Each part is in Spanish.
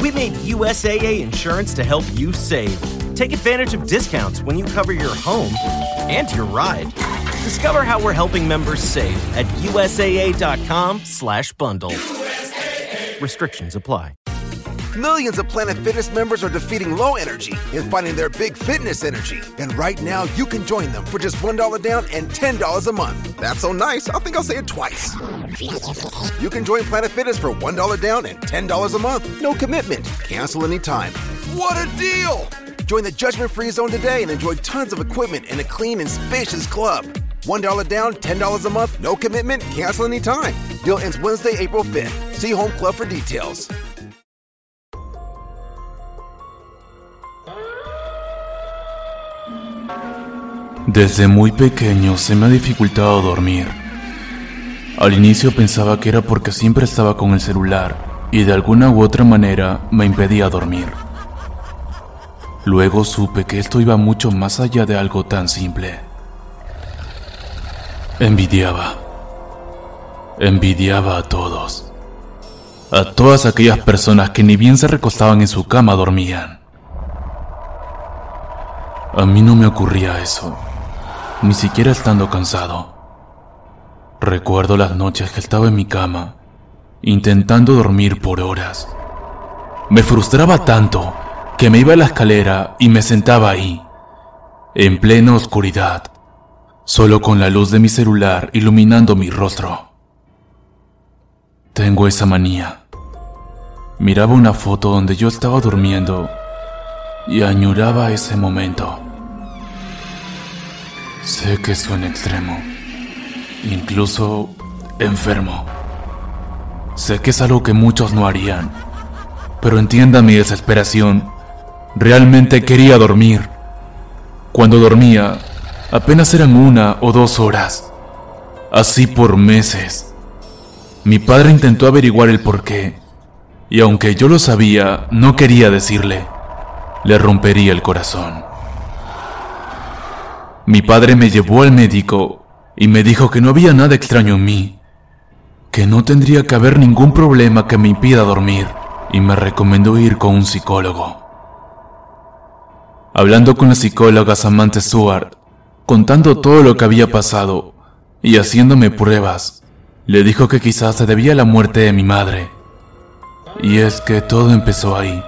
We made USAA insurance to help you save. Take advantage of discounts when you cover your home and your ride. Discover how we're helping members save at USAA.com/bundle. Restrictions apply. Millions of Planet Fitness members are defeating low energy and finding their big fitness energy. And right now, you can join them for just $1 down and $10 a month. That's so nice, I think I'll say it twice. You can join Planet Fitness for $1 down and $10 a month. No commitment. Cancel anytime. What a deal! Join the judgment free zone today and enjoy tons of equipment in a clean and spacious club. $1 down, $10 a month, no commitment, cancel anytime. Deal ends Wednesday, April 5th. See Home Club for details. Desde muy pequeño se me ha dificultado dormir. Al inicio pensaba que era porque siempre estaba con el celular y de alguna u otra manera me impedía dormir. Luego supe que esto iba mucho más allá de algo tan simple. Envidiaba. Envidiaba a todos. A todas aquellas personas que ni bien se recostaban en su cama dormían. A mí no me ocurría eso, ni siquiera estando cansado. Recuerdo las noches que estaba en mi cama, intentando dormir por horas. Me frustraba tanto que me iba a la escalera y me sentaba ahí, en plena oscuridad, solo con la luz de mi celular iluminando mi rostro. Tengo esa manía. Miraba una foto donde yo estaba durmiendo y añoraba ese momento. Sé que suena extremo, incluso enfermo. Sé que es algo que muchos no harían, pero entienda mi desesperación. Realmente quería dormir. Cuando dormía, apenas eran una o dos horas. Así por meses. Mi padre intentó averiguar el porqué, y aunque yo lo sabía, no quería decirle. Le rompería el corazón. Mi padre me llevó al médico y me dijo que no había nada extraño en mí, que no tendría que haber ningún problema que me impida dormir, y me recomendó ir con un psicólogo. Hablando con la psicóloga Samantha Stewart, contando todo lo que había pasado y haciéndome pruebas, le dijo que quizás se debía a la muerte de mi madre. Y es que todo empezó ahí.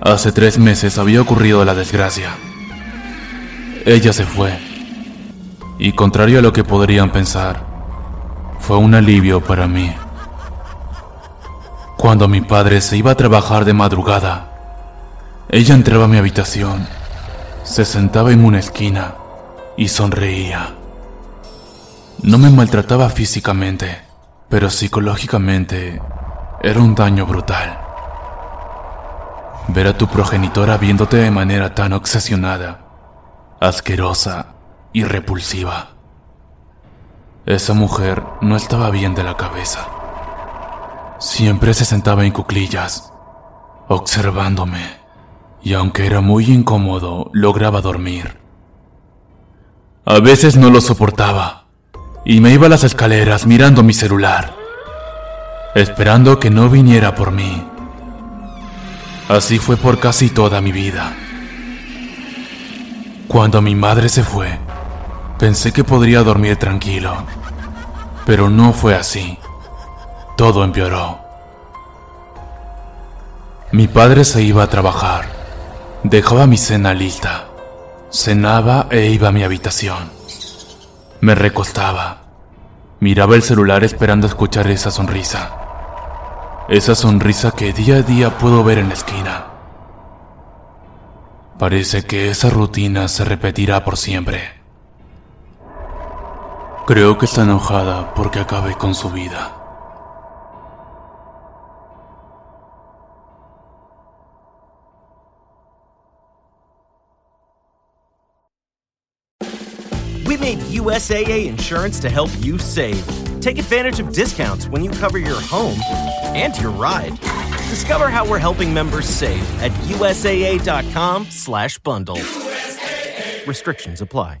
Hace tres meses había ocurrido la desgracia. Ella se fue. Y contrario a lo que podrían pensar, fue un alivio para mí. Cuando mi padre se iba a trabajar de madrugada, ella entraba a mi habitación, se sentaba en una esquina y sonreía. No me maltrataba físicamente, pero psicológicamente era un daño brutal. Ver a tu progenitora viéndote de manera tan obsesionada, asquerosa y repulsiva. Esa mujer no estaba bien de la cabeza. Siempre se sentaba en cuclillas, observándome, y aunque era muy incómodo, lograba dormir. A veces no lo soportaba, y me iba a las escaleras mirando mi celular, esperando que no viniera por mí. Así fue por casi toda mi vida. Cuando mi madre se fue, pensé que podría dormir tranquilo, pero no fue así. Todo empeoró. Mi padre se iba a trabajar, dejaba mi cena lista, cenaba e iba a mi habitación. Me recostaba, miraba el celular esperando escuchar esa sonrisa. Esa sonrisa que día a día puedo ver en la esquina. Parece que esa rutina se repetirá por siempre. Creo que está enojada porque acabé con su vida. We made USAA insurance to help you save. Take advantage of discounts when you cover your home and your ride. Discover how we're helping members save at USAA.com/bundle. Restrictions apply.